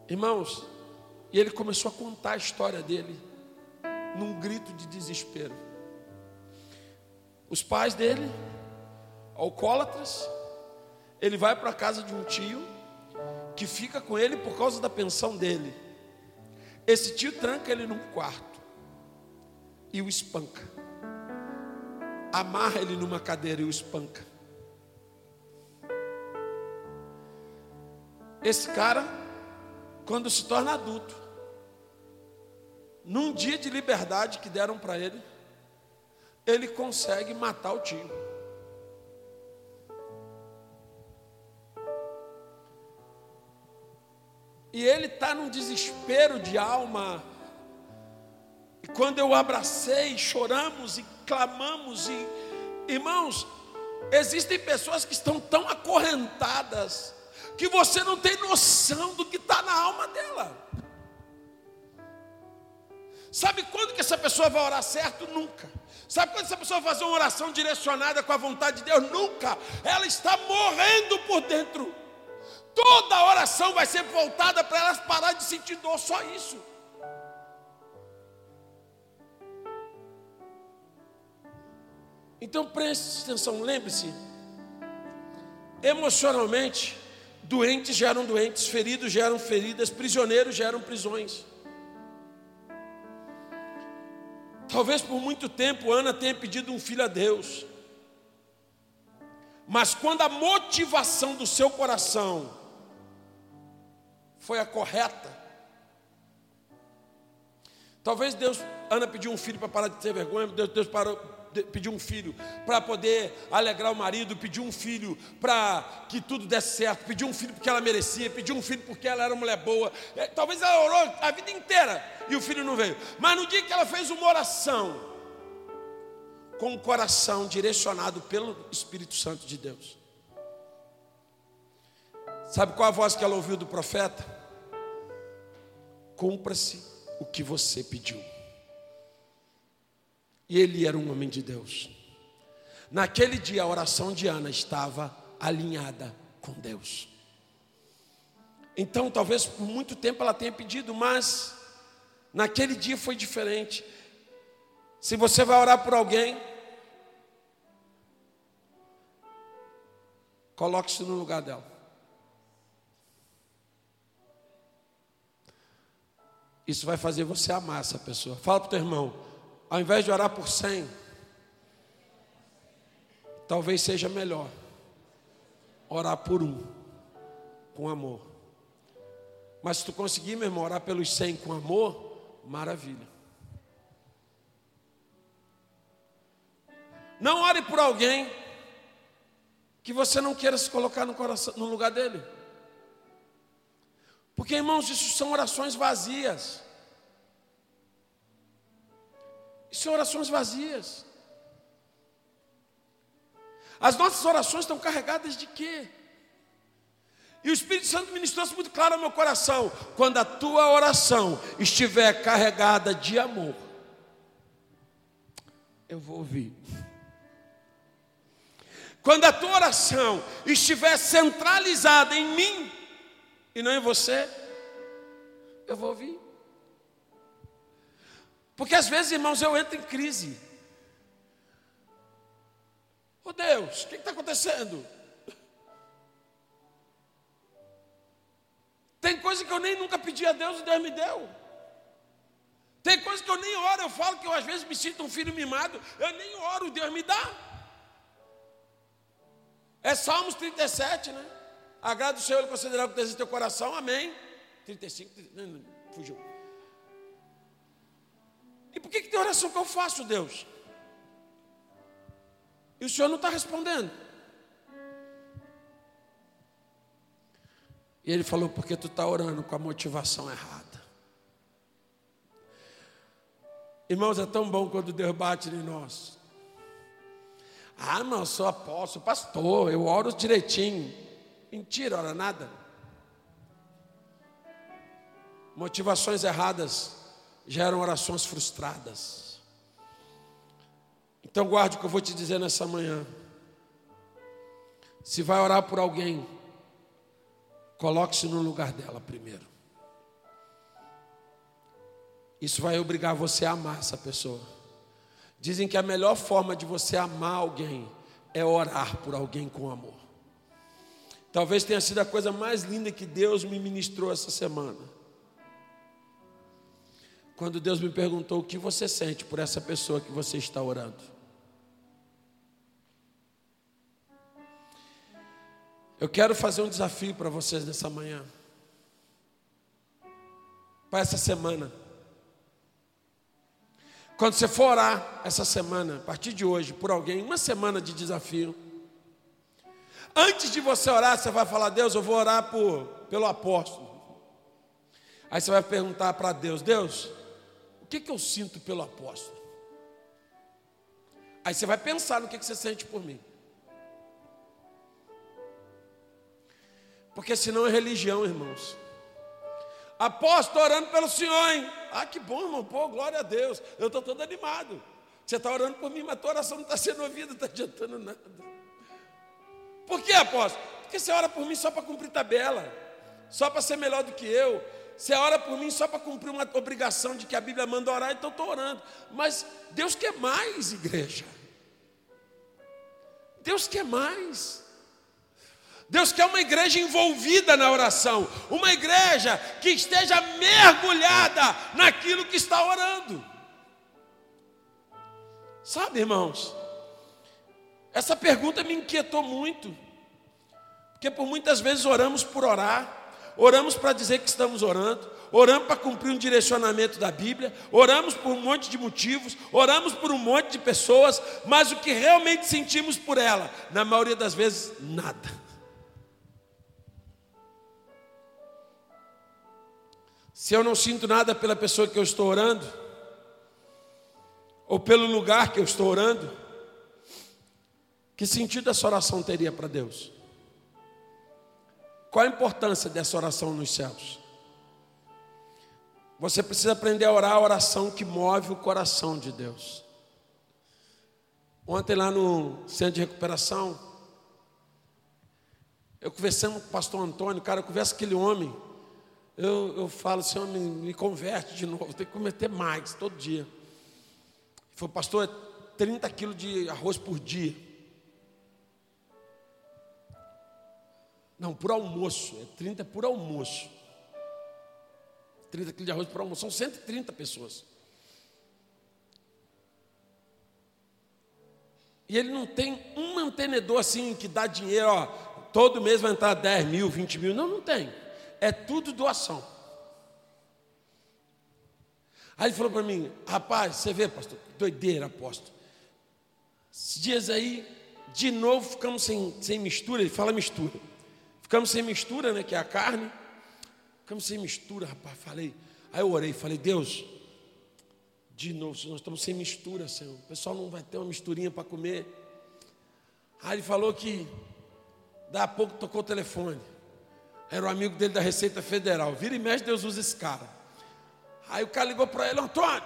Irmãos, e ele começou a contar a história dele num grito de desespero. Os pais dele, alcoólatras, ele vai para a casa de um tio que fica com ele por causa da pensão dele. Esse tio tranca ele num quarto e o espanca. Amarra ele numa cadeira e o espanca. Esse cara quando se torna adulto, num dia de liberdade que deram para ele, ele consegue matar o tio. E ele está num desespero de alma, E quando eu abracei, choramos e clamamos e irmãos, existem pessoas que estão tão acorrentadas que você não tem noção do que está na alma dela. Sabe quando que essa pessoa vai orar certo? Nunca. Sabe quando essa pessoa vai fazer uma oração direcionada com a vontade de Deus? Nunca. Ela está morrendo por dentro. Toda oração vai ser voltada para elas parar de sentir dor, só isso. Então preste atenção, lembre-se. Emocionalmente, doentes geram doentes, feridos geram feridas, prisioneiros geram prisões. Talvez por muito tempo Ana tenha pedido um filho a Deus. Mas quando a motivação do seu coração foi a correta, talvez Deus, Ana pediu um filho para parar de ter vergonha, Deus, Deus parou, pediu um filho para poder alegrar o marido, pediu um filho para que tudo desse certo, pediu um filho porque ela merecia, pediu um filho porque ela era mulher boa. É, talvez ela orou a vida inteira e o filho não veio. Mas no dia que ela fez uma oração, com o coração direcionado pelo Espírito Santo de Deus. Sabe qual a voz que ela ouviu do profeta? Cumpra-se o que você pediu. E ele era um homem de Deus. Naquele dia a oração de Ana estava alinhada com Deus. Então, talvez por muito tempo ela tenha pedido, mas naquele dia foi diferente. Se você vai orar por alguém, coloque-se no lugar dela. Isso vai fazer você amar essa pessoa. Fala para o teu irmão, ao invés de orar por cem, talvez seja melhor orar por um, com amor. Mas se tu conseguir, meu irmão, orar pelos cem com amor, maravilha. Não ore por alguém que você não queira se colocar no, coração, no lugar dele. Porque, irmãos, isso são orações vazias. São orações vazias. As nossas orações estão carregadas de quê? E o Espírito Santo ministrou muito claro ao meu coração: quando a tua oração estiver carregada de amor, eu vou ouvir. Quando a tua oração estiver centralizada em mim e não em você, eu vou ouvir. Porque às vezes, irmãos, eu entro em crise. Oh Deus, o que está acontecendo? Tem coisa que eu nem nunca pedi a Deus e Deus me deu. Tem coisa que eu nem oro, eu falo que eu às vezes me sinto um filho mimado, eu nem oro, Deus me dá. É Salmos 37, né? Agrada o Senhor e considerar o que deseja teu coração, amém. 35, fugiu. E por que, que tem oração que eu faço, Deus? E o Senhor não está respondendo. E ele falou, porque tu está orando com a motivação errada. Irmãos, é tão bom quando Deus bate em nós. Ah, não, eu sou apóstolo, pastor, eu oro direitinho. Mentira, ora nada. Motivações erradas geram orações frustradas. Então guarde o que eu vou te dizer nessa manhã. Se vai orar por alguém, coloque-se no lugar dela primeiro. Isso vai obrigar você a amar essa pessoa. Dizem que a melhor forma de você amar alguém é orar por alguém com amor. Talvez tenha sido a coisa mais linda que Deus me ministrou essa semana quando Deus me perguntou o que você sente por essa pessoa que você está orando. Eu quero fazer um desafio para vocês nessa manhã, para essa semana. Quando você for orar essa semana, a partir de hoje, por alguém, uma semana de desafio. Antes de você orar, você vai falar: Deus, eu vou orar por, pelo apóstolo. Aí você vai perguntar para Deus: Deus, que, que eu sinto pelo apóstolo? Aí você vai pensar no que, que você sente por mim. Porque senão é religião, irmãos. Apóstolo orando pelo Senhor, hein? Ah, que bom, irmão. Pô, glória a Deus. Eu estou todo animado. Você está orando por mim, mas a tua oração não está sendo ouvida, não está adiantando nada. Por que, apóstolo? Porque você ora por mim só para cumprir tabela, só para ser melhor do que eu. Você ora por mim só para cumprir uma obrigação de que a Bíblia manda orar, então estou orando. Mas Deus quer mais, igreja. Deus quer mais. Deus quer uma igreja envolvida na oração, uma igreja que esteja mergulhada naquilo que está orando. Sabe, irmãos, essa pergunta me inquietou muito, porque por muitas vezes oramos por orar, oramos para dizer que estamos orando, oramos para cumprir um direcionamento da Bíblia, oramos por um monte de motivos, oramos por um monte de pessoas, mas o que realmente sentimos por ela, na maioria das vezes, nada. Se eu não sinto nada pela pessoa que eu estou orando, ou pelo lugar que eu estou orando, que sentido essa oração teria para Deus? Qual a importância dessa oração nos céus? Você precisa aprender a orar a oração que move o coração de Deus. Ontem lá no centro de recuperação, eu conversando com o pastor Antônio, cara, eu converso com aquele homem eu, eu falo, Senhor, me, me converte de novo, tem que cometer mais todo dia. Ele falou, pastor, é 30 quilos de arroz por dia. Não, por almoço, é 30 por almoço. 30 quilos de arroz por almoço, são 130 pessoas. E ele não tem um mantenedor assim que dá dinheiro, ó, todo mês vai entrar 10 mil, 20 mil. Não, não tem é tudo doação. Aí ele falou para mim, rapaz, você vê, pastor, doideira, apóstolo. Esses dias aí, de novo, ficamos sem, sem mistura, ele fala mistura. Ficamos sem mistura, né, que é a carne. Ficamos sem mistura, rapaz, falei. Aí eu orei, falei, Deus, de novo, nós estamos sem mistura, Senhor. O pessoal não vai ter uma misturinha para comer. Aí ele falou que, daqui a pouco tocou o telefone. Era o amigo dele da Receita Federal. Vira e mexe, Deus usa esse cara. Aí o cara ligou para ele, Antônio,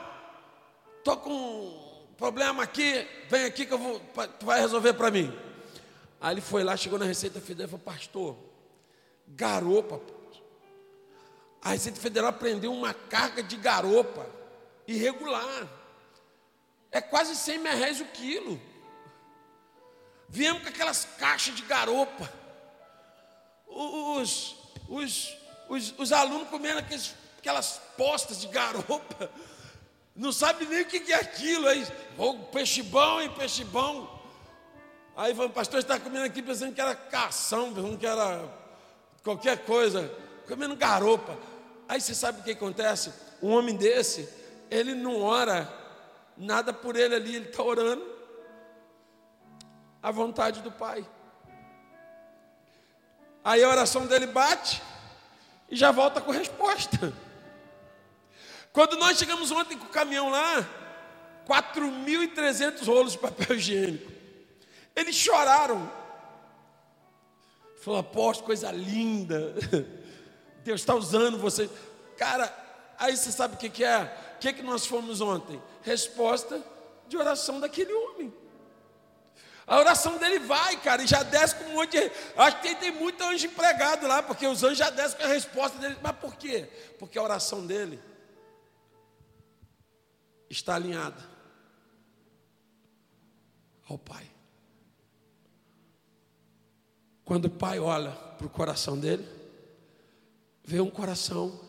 estou com um problema aqui, vem aqui que eu vou, tu vai resolver para mim. Aí ele foi lá, chegou na Receita Federal e falou, pastor, garopa. A Receita Federal prendeu uma carga de garopa irregular. É quase 100 reais o quilo. Viemos com aquelas caixas de garopa os, os, os, os alunos comendo aqueles, aquelas postas de garopa, não sabe nem o que é aquilo, aí, oh, peixe bom e peixe bom. Aí o pastor está comendo aqui pensando que era cação, pensando que era qualquer coisa, comendo garopa. Aí você sabe o que acontece? Um homem desse, ele não ora nada por ele ali, ele está orando a vontade do Pai. Aí a oração dele bate e já volta com resposta. Quando nós chegamos ontem com o caminhão lá, 4.300 rolos de papel higiênico. Eles choraram. Falou, apóstolo, coisa linda. Deus está usando você. Cara, aí você sabe o que, que é? O que, que nós fomos ontem? Resposta de oração daquele homem. A oração dele vai, cara, e já desce com um monte de. Acho que tem, tem muito anjo empregado lá, porque os anjos já descem com a resposta dele. Mas por quê? Porque a oração dele está alinhada ao Pai. Quando o Pai olha para o coração dele, vê um coração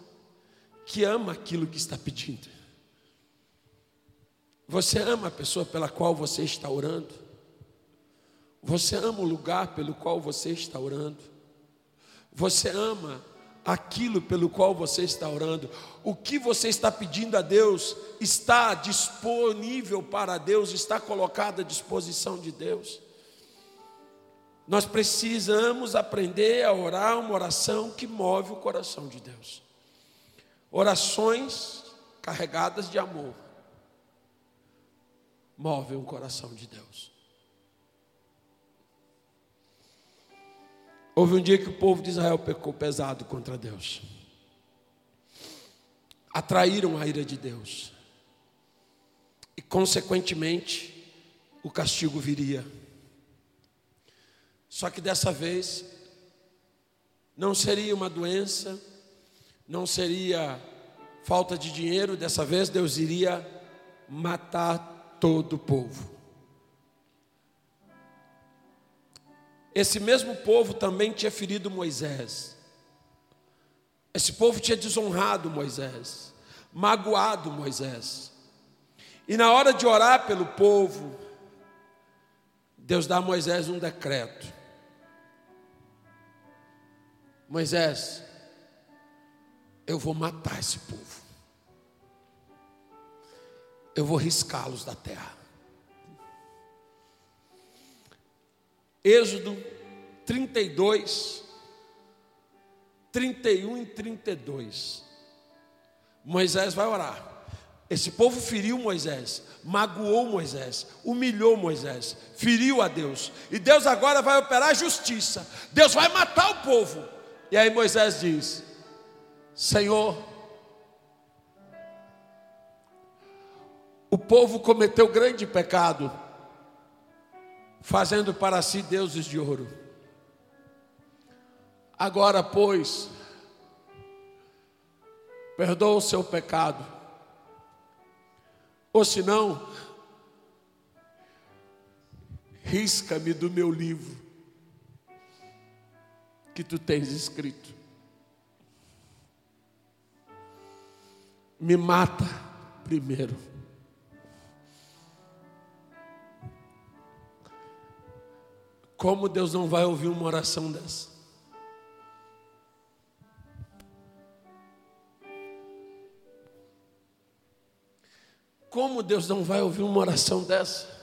que ama aquilo que está pedindo. Você ama a pessoa pela qual você está orando? Você ama o lugar pelo qual você está orando? Você ama aquilo pelo qual você está orando? O que você está pedindo a Deus está disponível para Deus, está colocado à disposição de Deus? Nós precisamos aprender a orar uma oração que move o coração de Deus. Orações carregadas de amor movem o coração de Deus. Houve um dia que o povo de Israel pecou pesado contra Deus. Atraíram a ira de Deus. E, consequentemente, o castigo viria. Só que dessa vez, não seria uma doença, não seria falta de dinheiro, dessa vez Deus iria matar todo o povo. Esse mesmo povo também tinha ferido Moisés. Esse povo tinha desonrado Moisés, magoado Moisés. E na hora de orar pelo povo, Deus dá a Moisés um decreto. Moisés, eu vou matar esse povo. Eu vou riscá-los da terra. Êxodo 32, 31 e 32. Moisés vai orar. Esse povo feriu Moisés, magoou Moisés, humilhou Moisés, feriu a Deus. E Deus agora vai operar justiça. Deus vai matar o povo. E aí Moisés diz: Senhor, o povo cometeu grande pecado fazendo para si deuses de ouro. Agora, pois, perdoa o seu pecado, ou senão, risca-me do meu livro que tu tens escrito. Me mata primeiro. Como Deus não vai ouvir uma oração dessa? Como Deus não vai ouvir uma oração dessa?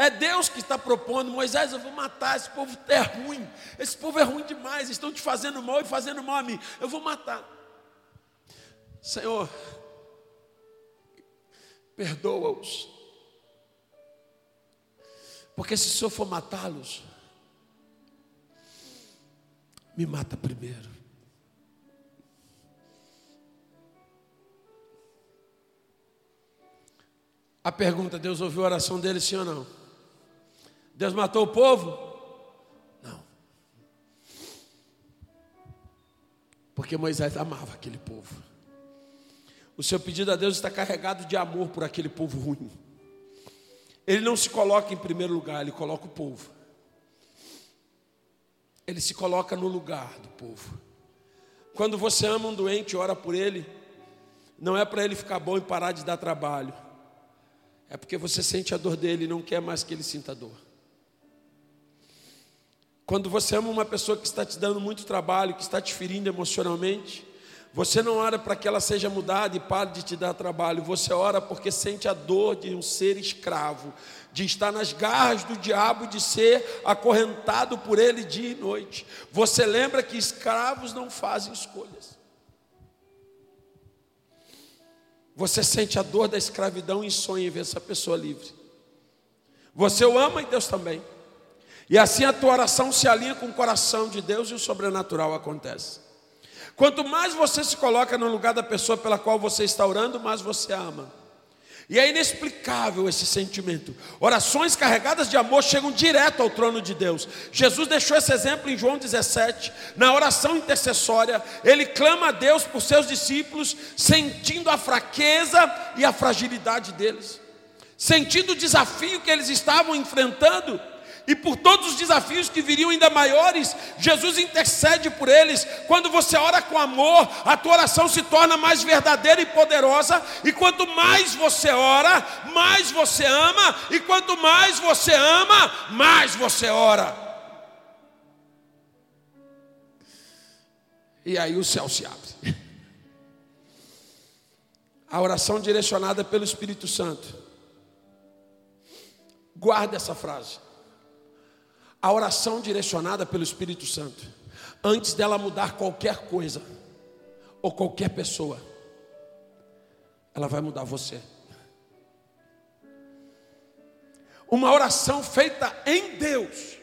É Deus que está propondo, Moisés, eu vou matar, esse povo é ruim, esse povo é ruim demais, estão te fazendo mal e fazendo mal a mim, eu vou matar. Senhor, perdoa-os, porque se o Senhor for matá-los, me mata primeiro. A pergunta: Deus ouviu a oração dele, sim ou não? Deus matou o povo? Não. Porque Moisés amava aquele povo. O seu pedido a Deus está carregado de amor por aquele povo ruim. Ele não se coloca em primeiro lugar, ele coloca o povo. Ele se coloca no lugar do povo. Quando você ama um doente ora por ele, não é para ele ficar bom e parar de dar trabalho. É porque você sente a dor dele e não quer mais que ele sinta dor. Quando você ama uma pessoa que está te dando muito trabalho, que está te ferindo emocionalmente, você não ora para que ela seja mudada e pare de te dar trabalho. Você ora porque sente a dor de um ser escravo, de estar nas garras do diabo, de ser acorrentado por ele dia e noite. Você lembra que escravos não fazem escolhas. Você sente a dor da escravidão e sonha em ver essa pessoa livre. Você o ama e Deus também. E assim a tua oração se alinha com o coração de Deus e o sobrenatural acontece. Quanto mais você se coloca no lugar da pessoa pela qual você está orando, mais você ama. E é inexplicável esse sentimento. Orações carregadas de amor chegam direto ao trono de Deus. Jesus deixou esse exemplo em João 17. Na oração intercessória, ele clama a Deus por seus discípulos, sentindo a fraqueza e a fragilidade deles, sentindo o desafio que eles estavam enfrentando e por todos os desafios que viriam ainda maiores, Jesus intercede por eles. Quando você ora com amor, a tua oração se torna mais verdadeira e poderosa, e quanto mais você ora, mais você ama, e quanto mais você ama, mais você ora. E aí o céu se abre. A oração direcionada pelo Espírito Santo. Guarda essa frase a oração direcionada pelo Espírito Santo, antes dela mudar qualquer coisa, ou qualquer pessoa, ela vai mudar você. Uma oração feita em Deus,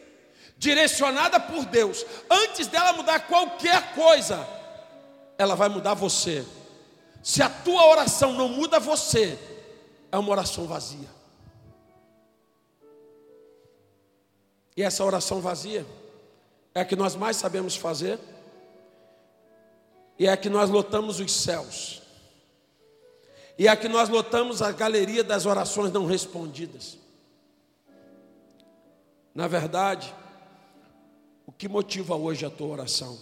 direcionada por Deus, antes dela mudar qualquer coisa, ela vai mudar você. Se a tua oração não muda você, é uma oração vazia. E essa oração vazia é a que nós mais sabemos fazer, e é a que nós lotamos os céus, e é a que nós lotamos a galeria das orações não respondidas. Na verdade, o que motiva hoje a tua oração?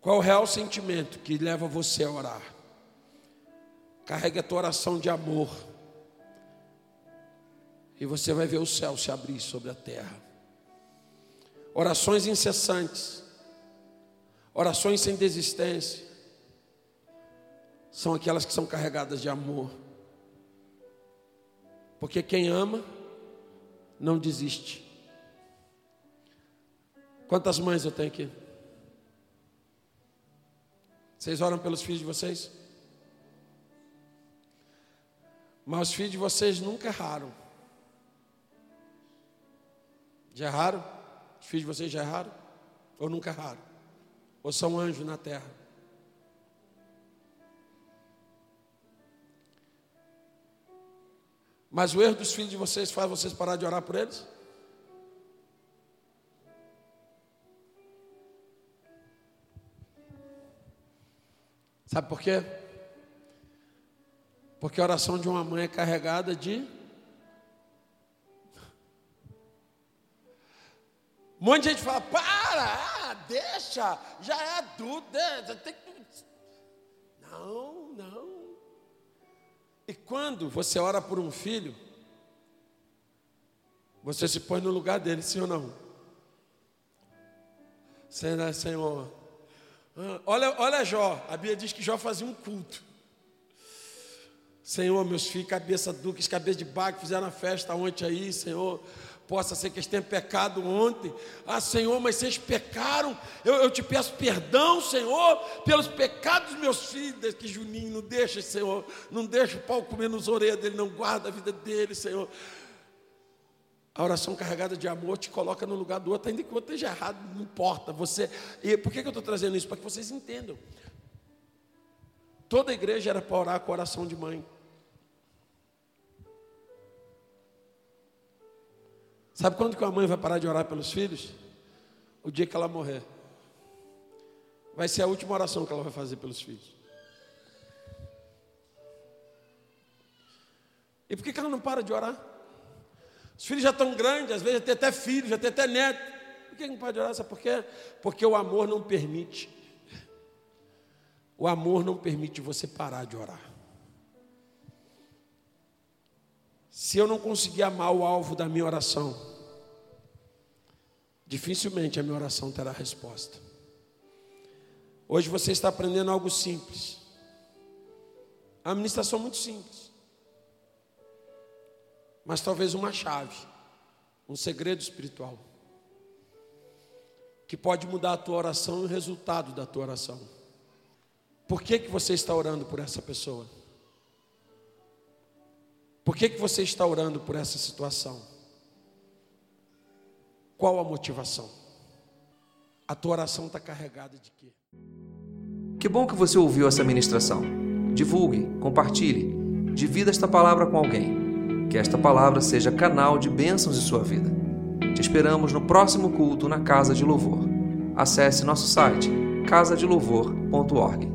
Qual o real sentimento que leva você a orar? Carregue a tua oração de amor. E você vai ver o céu se abrir sobre a terra. Orações incessantes. Orações sem desistência. São aquelas que são carregadas de amor. Porque quem ama não desiste. Quantas mães eu tenho aqui? Vocês oram pelos filhos de vocês? Mas os filhos de vocês nunca erraram. Já erraram? Os filhos de vocês já erraram? Ou nunca erraram? Ou são anjos na terra? Mas o erro dos filhos de vocês faz vocês parar de orar por eles? Sabe por quê? Porque a oração de uma mãe é carregada de. Um monte de gente fala: para, ah, deixa, já é adulto, deixa, tem que. Não, não. E quando você ora por um filho, você se põe no lugar dele, sim ou não? Senhor, ah, olha, olha Jó, a Bíblia diz que Jó fazia um culto. Senhor, meus filhos, cabeça duques, cabeça de baque, fizeram a festa ontem aí, Senhor. Possa ser que eles tenham pecado ontem. Ah, Senhor, mas vocês pecaram. Eu, eu te peço perdão, Senhor, pelos pecados dos meus filhos. Que Juninho não deixa, Senhor. Não deixa o pau comer nos orelhas dele, não guarda a vida dele, Senhor. A oração carregada de amor te coloca no lugar do outro, ainda que o outro esteja errado, não importa. Você, e por que eu estou trazendo isso? Para que vocês entendam. Toda igreja era para orar com oração de mãe. Sabe quando que a mãe vai parar de orar pelos filhos? O dia que ela morrer. Vai ser a última oração que ela vai fazer pelos filhos. E por que, que ela não para de orar? Os filhos já estão grandes, às vezes já tem até filho, já tem até neto. Por que não pode orar? Sabe por quê? Porque o amor não permite. O amor não permite você parar de orar. Se eu não conseguir amar o alvo da minha oração, dificilmente a minha oração terá resposta. Hoje você está aprendendo algo simples. A administração muito simples mas talvez uma chave, um segredo espiritual, que pode mudar a tua oração e o resultado da tua oração. Por que, que você está orando por essa pessoa? Por que, que você está orando por essa situação? Qual a motivação? A tua oração está carregada de quê? Que bom que você ouviu essa ministração. Divulgue, compartilhe, divida esta palavra com alguém. Que esta palavra seja canal de bênçãos em sua vida. Te esperamos no próximo culto na Casa de Louvor. Acesse nosso site casadelouvor.org.